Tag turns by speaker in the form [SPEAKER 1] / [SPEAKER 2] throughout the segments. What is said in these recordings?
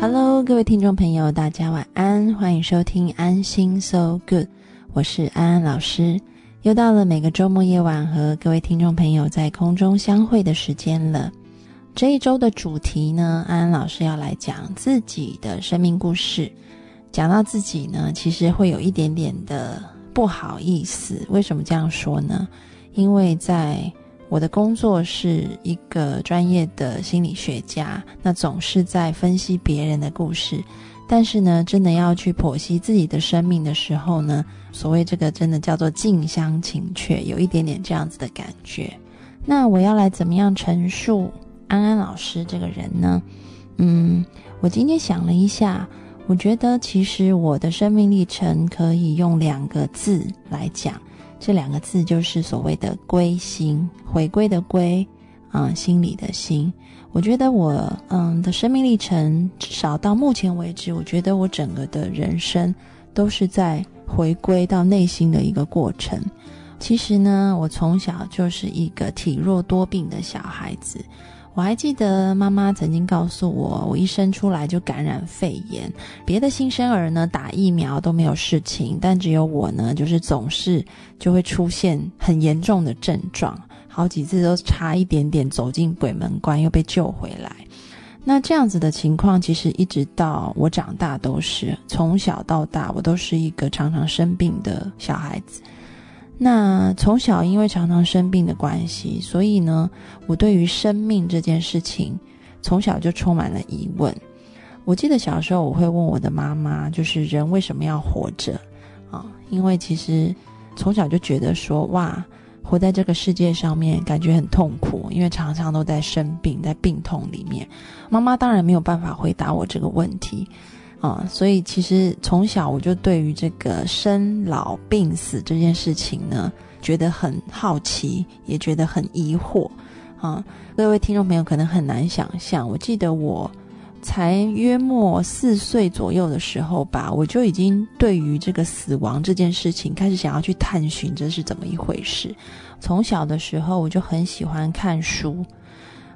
[SPEAKER 1] Hello，各位听众朋友，大家晚安，欢迎收听安心 So Good，我是安安老师。又到了每个周末夜晚和各位听众朋友在空中相会的时间了。这一周的主题呢，安安老师要来讲自己的生命故事。讲到自己呢，其实会有一点点的不好意思。为什么这样说呢？因为在我的工作是一个专业的心理学家，那总是在分析别人的故事，但是呢，真的要去剖析自己的生命的时候呢，所谓这个真的叫做近乡情怯，有一点点这样子的感觉。那我要来怎么样陈述安安老师这个人呢？嗯，我今天想了一下，我觉得其实我的生命历程可以用两个字来讲。这两个字就是所谓的归心，回归的归，啊，心里的心。我觉得我嗯的生命历程，至少到目前为止，我觉得我整个的人生都是在回归到内心的一个过程。其实呢，我从小就是一个体弱多病的小孩子。我还记得妈妈曾经告诉我，我一生出来就感染肺炎，别的新生儿呢打疫苗都没有事情，但只有我呢，就是总是就会出现很严重的症状，好几次都差一点点走进鬼门关又被救回来。那这样子的情况，其实一直到我长大都是，从小到大我都是一个常常生病的小孩子。那从小因为常常生病的关系，所以呢，我对于生命这件事情，从小就充满了疑问。我记得小时候我会问我的妈妈，就是人为什么要活着啊？因为其实从小就觉得说，哇，活在这个世界上面感觉很痛苦，因为常常都在生病，在病痛里面。妈妈当然没有办法回答我这个问题。啊，所以其实从小我就对于这个生老病死这件事情呢，觉得很好奇，也觉得很疑惑。啊，各位听众朋友可能很难想象，我记得我才约莫四岁左右的时候吧，我就已经对于这个死亡这件事情开始想要去探寻这是怎么一回事。从小的时候我就很喜欢看书。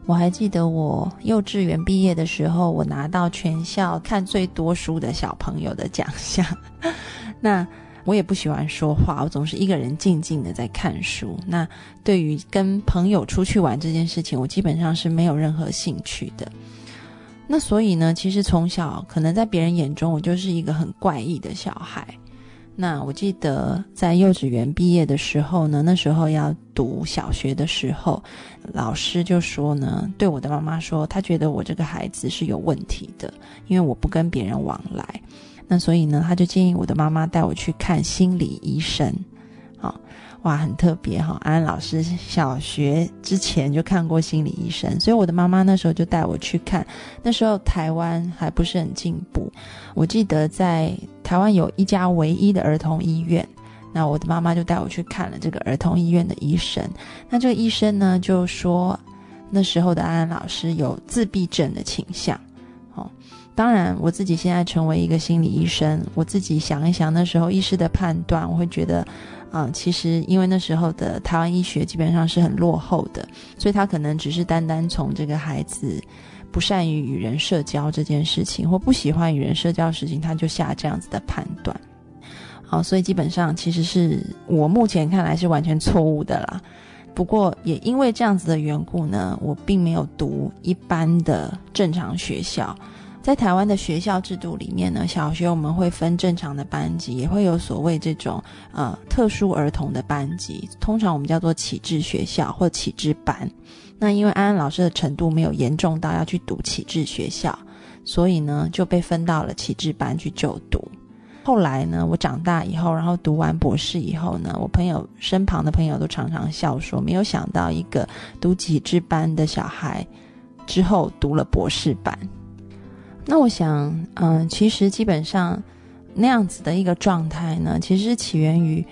[SPEAKER 1] 我还记得我幼稚园毕业的时候，我拿到全校看最多书的小朋友的奖项。那我也不喜欢说话，我总是一个人静静的在看书。那对于跟朋友出去玩这件事情，我基本上是没有任何兴趣的。那所以呢，其实从小可能在别人眼中，我就是一个很怪异的小孩。那我记得在幼稚园毕业的时候呢，那时候要读小学的时候，老师就说呢，对我的妈妈说，他觉得我这个孩子是有问题的，因为我不跟别人往来。那所以呢，他就建议我的妈妈带我去看心理医生。好。哇，很特别哈！安安老师小学之前就看过心理医生，所以我的妈妈那时候就带我去看。那时候台湾还不是很进步，我记得在台湾有一家唯一的儿童医院，那我的妈妈就带我去看了这个儿童医院的医生。那这个医生呢就说，那时候的安安老师有自闭症的倾向。哦，当然我自己现在成为一个心理医生，我自己想一想那时候医师的判断，我会觉得。啊，其实因为那时候的台湾医学基本上是很落后的，所以他可能只是单单从这个孩子不善于与人社交这件事情，或不喜欢与人社交的事情，他就下这样子的判断。好，所以基本上其实是我目前看来是完全错误的啦。不过也因为这样子的缘故呢，我并没有读一般的正常学校。在台湾的学校制度里面呢，小学我们会分正常的班级，也会有所谓这种呃特殊儿童的班级，通常我们叫做启智学校或启智班。那因为安安老师的程度没有严重到要去读启智学校，所以呢就被分到了启智班去就读。后来呢，我长大以后，然后读完博士以后呢，我朋友身旁的朋友都常常笑说，没有想到一个读启智班的小孩之后读了博士班。那我想，嗯，其实基本上那样子的一个状态呢，其实是起源于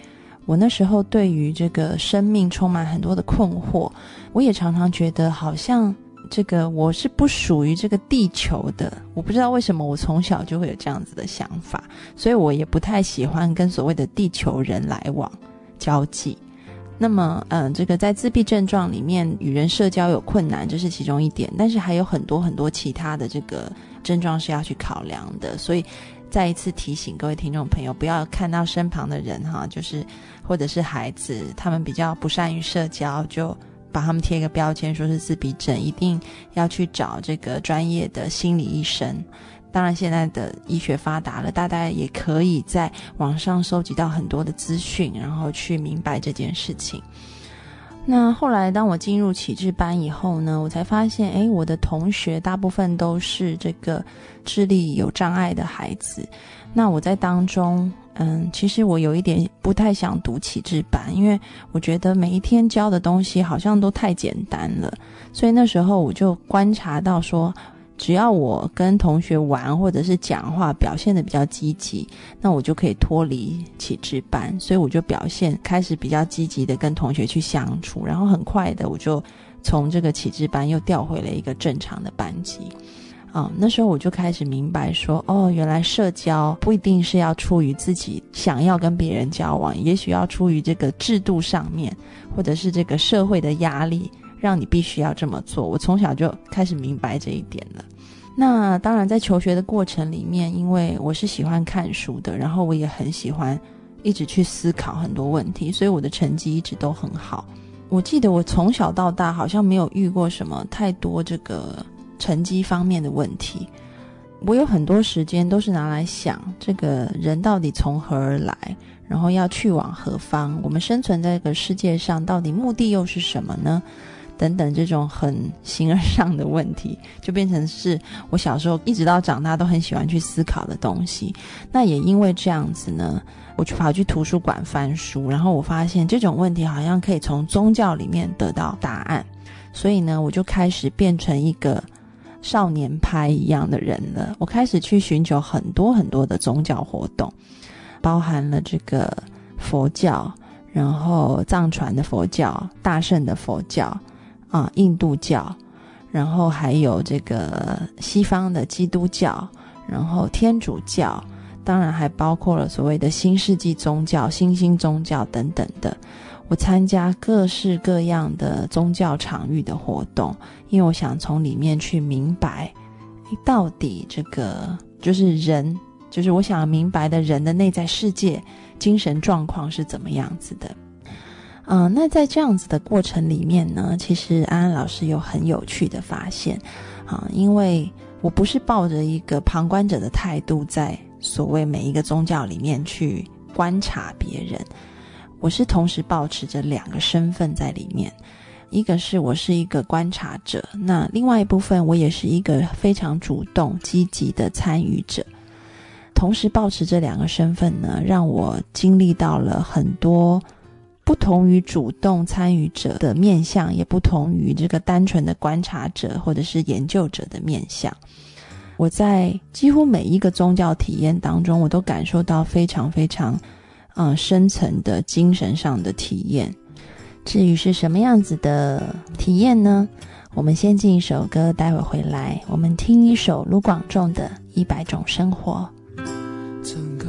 [SPEAKER 1] 我那时候对于这个生命充满很多的困惑。我也常常觉得，好像这个我是不属于这个地球的。我不知道为什么，我从小就会有这样子的想法，所以我也不太喜欢跟所谓的地球人来往交际。那么，嗯，这个在自闭症状里面，与人社交有困难，这是其中一点，但是还有很多很多其他的这个症状是要去考量的。所以，再一次提醒各位听众朋友，不要看到身旁的人哈，就是或者是孩子，他们比较不善于社交，就把他们贴一个标签，说是自闭症，一定要去找这个专业的心理医生。当然，现在的医学发达了，大家也可以在网上收集到很多的资讯，然后去明白这件事情。那后来，当我进入启智班以后呢，我才发现，哎，我的同学大部分都是这个智力有障碍的孩子。那我在当中，嗯，其实我有一点不太想读启智班，因为我觉得每一天教的东西好像都太简单了。所以那时候我就观察到说。只要我跟同学玩或者是讲话表现的比较积极，那我就可以脱离启智班，所以我就表现开始比较积极的跟同学去相处，然后很快的我就从这个启智班又调回了一个正常的班级。啊，那时候我就开始明白说，哦，原来社交不一定是要出于自己想要跟别人交往，也许要出于这个制度上面，或者是这个社会的压力。让你必须要这么做。我从小就开始明白这一点了。那当然，在求学的过程里面，因为我是喜欢看书的，然后我也很喜欢一直去思考很多问题，所以我的成绩一直都很好。我记得我从小到大好像没有遇过什么太多这个成绩方面的问题。我有很多时间都是拿来想，这个人到底从何而来，然后要去往何方？我们生存在这个世界上，到底目的又是什么呢？等等，这种很形而上的问题，就变成是我小时候一直到长大都很喜欢去思考的东西。那也因为这样子呢，我去跑去图书馆翻书，然后我发现这种问题好像可以从宗教里面得到答案。所以呢，我就开始变成一个少年派一样的人了。我开始去寻求很多很多的宗教活动，包含了这个佛教，然后藏传的佛教、大圣的佛教。啊，印度教，然后还有这个西方的基督教，然后天主教，当然还包括了所谓的新世纪宗教、新兴宗教等等的。我参加各式各样的宗教场域的活动，因为我想从里面去明白，到底这个就是人，就是我想明白的人的内在世界、精神状况是怎么样子的。嗯，那在这样子的过程里面呢，其实安安老师有很有趣的发现，啊，因为我不是抱着一个旁观者的态度，在所谓每一个宗教里面去观察别人，我是同时保持着两个身份在里面，一个是我是一个观察者，那另外一部分我也是一个非常主动积极的参与者，同时保持这两个身份呢，让我经历到了很多。不同于主动参与者的面相，也不同于这个单纯的观察者或者是研究者的面相。我在几乎每一个宗教体验当中，我都感受到非常非常，嗯，深层的精神上的体验。至于是什么样子的体验呢？我们先进一首歌，待会回来，我们听一首卢广仲的《一百种生活》。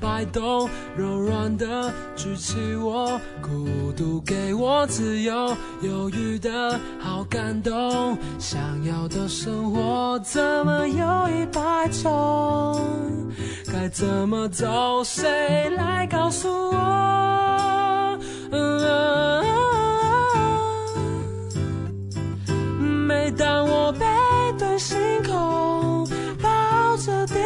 [SPEAKER 2] 摆动，柔软的举起我，孤独给我自由，犹豫的好感动。想要的生活怎么有一百种？该怎么走？谁来告诉我？每当我被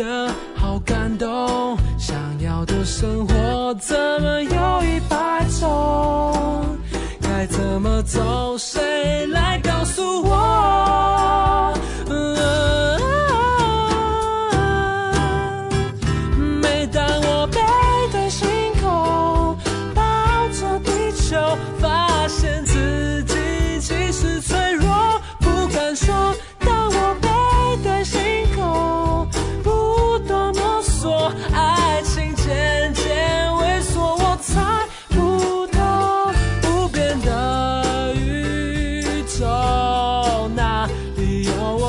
[SPEAKER 2] 的好感动想要的生活怎么有一百种？该怎么走？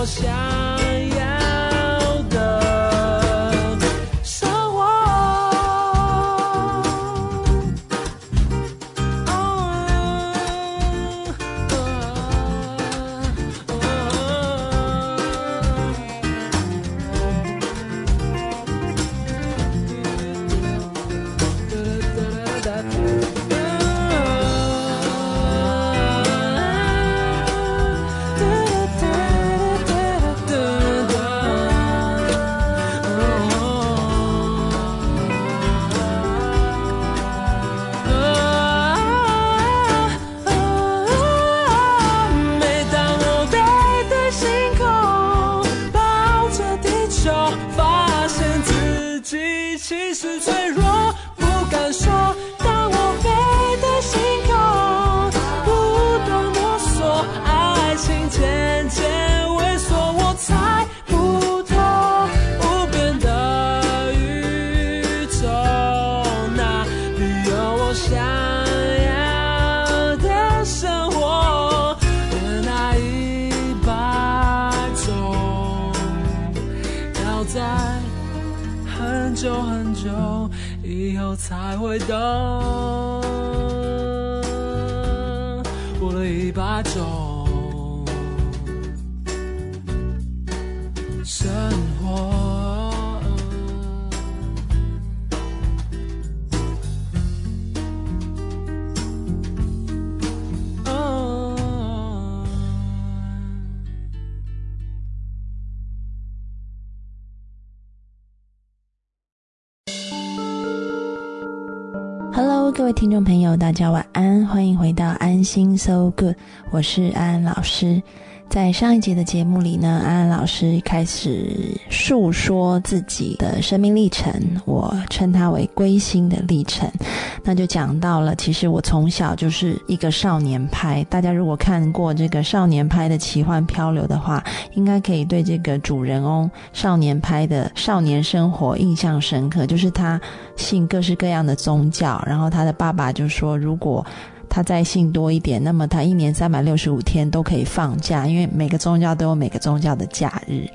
[SPEAKER 2] 我想其实脆弱，才
[SPEAKER 1] 各位听众朋友，大家晚安，欢迎回到安心 So Good，我是安安老师。在上一节的节目里呢，安安老师开始述说自己的生命历程，我称它为归心的历程。那就讲到了，其实我从小就是一个少年派。大家如果看过这个少年派的奇幻漂流的话，应该可以对这个主人翁少年派的少年生活印象深刻。就是他信各式各样的宗教，然后他的爸爸就说，如果他再信多一点，那么他一年三百六十五天都可以放假，因为每个宗教都有每个宗教的假日。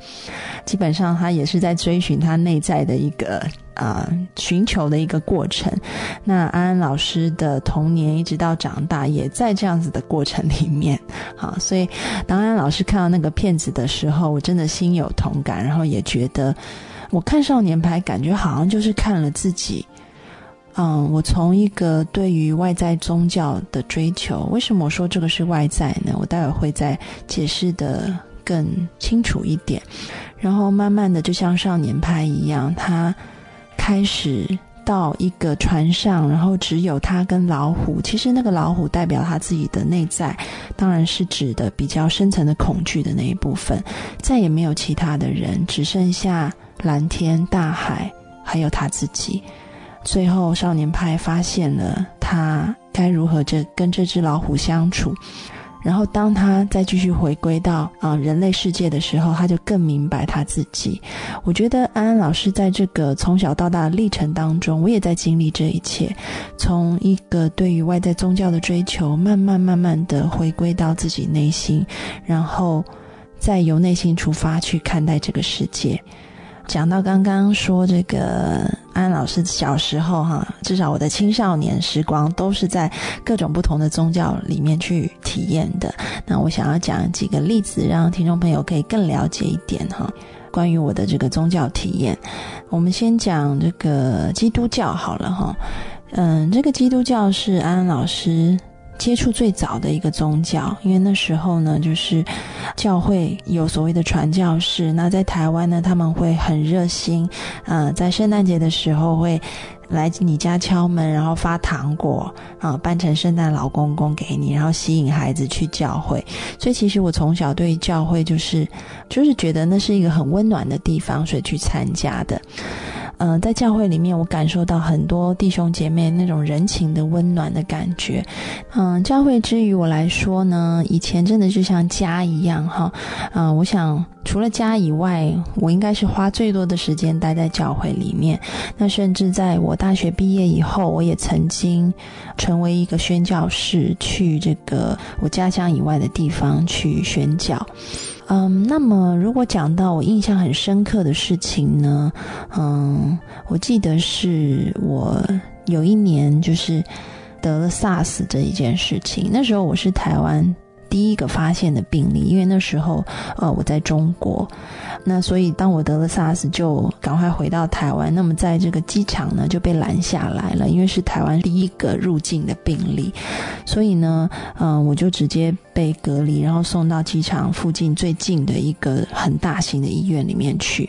[SPEAKER 1] 基本上他也是在追寻他内在的一个啊、寻求的一个过程。那安安老师的童年一直到长大，也在这样子的过程里面。好，所以当安安老师看到那个片子的时候，我真的心有同感，然后也觉得我看少年派，感觉好像就是看了自己。嗯，我从一个对于外在宗教的追求，为什么我说这个是外在呢？我待会儿会再解释的更清楚一点。然后慢慢的，就像少年派一样，他开始到一个船上，然后只有他跟老虎。其实那个老虎代表他自己的内在，当然是指的比较深层的恐惧的那一部分。再也没有其他的人，只剩下蓝天、大海，还有他自己。最后，少年派发现了他该如何这跟这只老虎相处。然后，当他再继续回归到啊、人类世界的时候，他就更明白他自己。我觉得安安老师在这个从小到大的历程当中，我也在经历这一切，从一个对于外在宗教的追求，慢慢慢慢的回归到自己内心，然后再由内心出发去看待这个世界。讲到刚刚说这个安老师小时候哈，至少我的青少年时光都是在各种不同的宗教里面去体验的。那我想要讲几个例子，让听众朋友可以更了解一点哈，关于我的这个宗教体验。我们先讲这个基督教好了哈，嗯，这个基督教是安安老师接触最早的一个宗教，因为那时候呢，就是教会有所谓的传教士。那在台湾呢，他们会很热心，呃，在圣诞节的时候会来你家敲门，然后发糖果啊，扮成圣诞老公公给你，然后吸引孩子去教会。所以其实我从小对教会就是就是觉得那是一个很温暖的地方，所以去参加的。嗯，在教会里面，我感受到很多弟兄姐妹那种人情的温暖的感觉。嗯，教会之于我来说呢，以前真的就像家一样哈。嗯，我想除了家以外，我应该是花最多的时间待在教会里面。那甚至在我大学毕业以后，我也曾经成为一个宣教士，去这个我家乡以外的地方去宣教。嗯，那么如果讲到我印象很深刻的事情呢，嗯，我记得是我有一年就是得了 SARS 这一件事情，那时候我是台湾。第一个发现的病例，因为那时候呃我在中国，那所以当我得了 SARS 就赶快回到台湾。那么在这个机场呢就被拦下来了，因为是台湾第一个入境的病例，所以呢嗯我就直接被隔离，然后送到机场附近最近的一个很大型的医院里面去。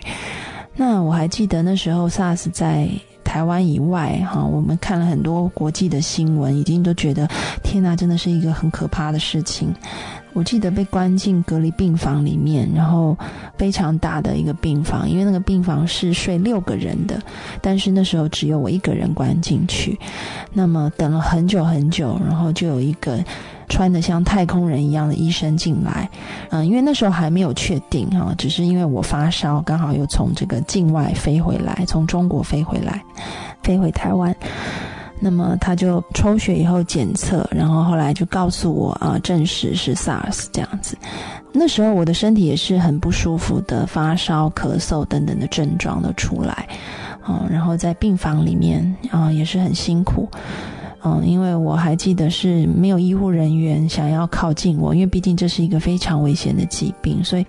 [SPEAKER 1] 那我还记得那时候 SARS 在。台湾以外，哈，我们看了很多国际的新闻，已经都觉得天哪，真的是一个很可怕的事情。我记得被关进隔离病房里面，然后非常大的一个病房，因为那个病房是睡六个人的，但是那时候只有我一个人关进去。那么等了很久很久，然后就有一个。穿的像太空人一样的医生进来，嗯，因为那时候还没有确定哈，只是因为我发烧，刚好又从这个境外飞回来，从中国飞回来，飞回台湾，那么他就抽血以后检测，然后后来就告诉我啊，证实是 SARS 这样子。那时候我的身体也是很不舒服的，发烧、咳嗽等等的症状都出来，嗯，然后在病房里面啊也是很辛苦。嗯，因为我还记得是没有医护人员想要靠近我，因为毕竟这是一个非常危险的疾病，所以，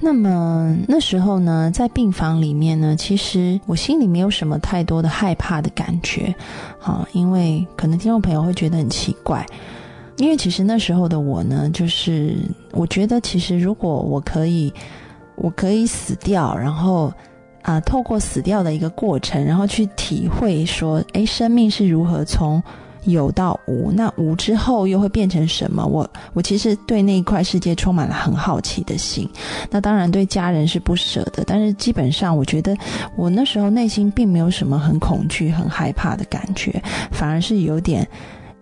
[SPEAKER 1] 那么那时候呢，在病房里面呢，其实我心里没有什么太多的害怕的感觉，好，因为可能听众朋友会觉得很奇怪，因为其实那时候的我呢，就是我觉得其实如果我可以，我可以死掉，然后。啊，透过死掉的一个过程，然后去体会说，哎，生命是如何从有到无，那无之后又会变成什么？我我其实对那一块世界充满了很好奇的心。那当然对家人是不舍的，但是基本上我觉得我那时候内心并没有什么很恐惧、很害怕的感觉，反而是有点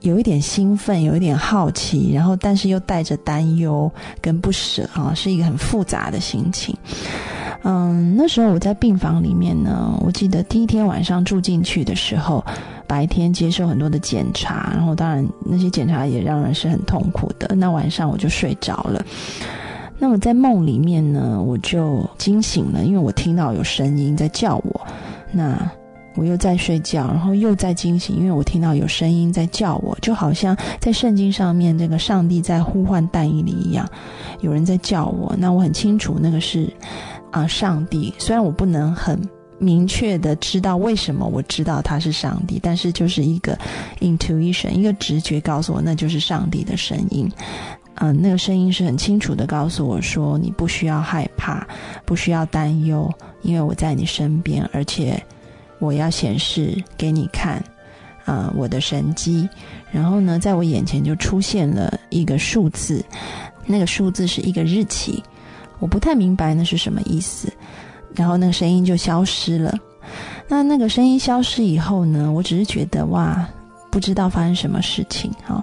[SPEAKER 1] 有一点兴奋，有一点好奇，然后但是又带着担忧跟不舍啊，是一个很复杂的心情。嗯，那时候我在病房里面呢。我记得第一天晚上住进去的时候，白天接受很多的检查，然后当然那些检查也让人是很痛苦的。那晚上我就睡着了。那么在梦里面呢，我就惊醒了，因为我听到有声音在叫我。那我又在睡觉，然后又在惊醒，因为我听到有声音在叫我，就好像在圣经上面这个上帝在呼唤但以理一样，有人在叫我。那我很清楚那个是。啊，上帝！虽然我不能很明确的知道为什么我知道他是上帝，但是就是一个 intuition，一个直觉告诉我那就是上帝的声音。嗯，那个声音是很清楚的告诉我说，你不需要害怕，不需要担忧，因为我在你身边，而且我要显示给你看，啊，我的神迹。然后呢，在我眼前就出现了一个数字，那个数字是一个日期。我不太明白那是什么意思，然后那个声音就消失了。那那个声音消失以后呢，我只是觉得哇，不知道发生什么事情哈。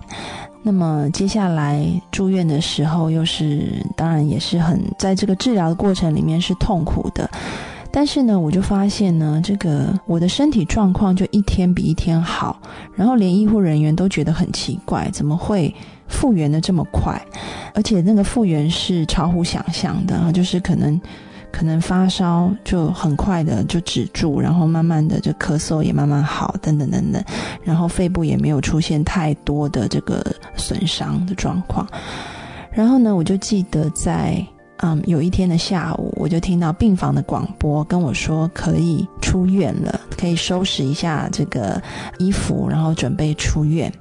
[SPEAKER 1] 那么接下来住院的时候，又是当然也是很在这个治疗的过程里面是痛苦的。但是呢，我就发现呢，这个我的身体状况就一天比一天好，然后连医护人员都觉得很奇怪，怎么会？复原的这么快，而且那个复原是超乎想象的，就是可能可能发烧就很快的就止住，然后慢慢的就咳嗽也慢慢好，等等等等，然后肺部也没有出现太多的这个损伤的状况。然后呢，我就记得在嗯有一天的下午，我就听到病房的广播跟我说可以出院了，可以收拾一下这个衣服，然后准备出院。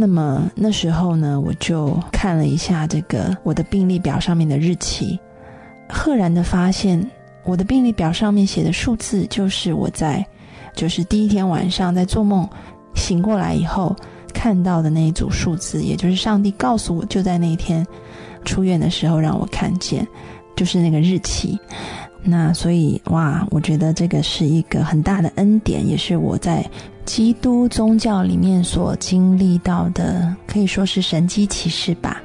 [SPEAKER 3] 那么那时候呢，我就看了一下这个我的病历表上面的日期，赫然的发现我的病历表上面写的数字就是我在，就是第一天晚上在做梦醒过来以后看到的那一组数字，也就是上帝告诉我就在那一天出院的时候让我看见，就是那个日期。那所以哇，我觉得这个是一个很大的恩典，也是我在基督宗教里面所经历到的，可以说是神机骑士吧。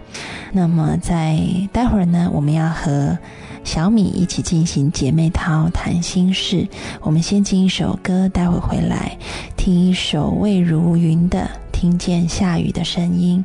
[SPEAKER 3] 那么在待会儿呢，我们要和小米一起进行姐妹淘谈心事。我们先听一首歌，待会回来听一首魏如云的《听见下雨的声音》。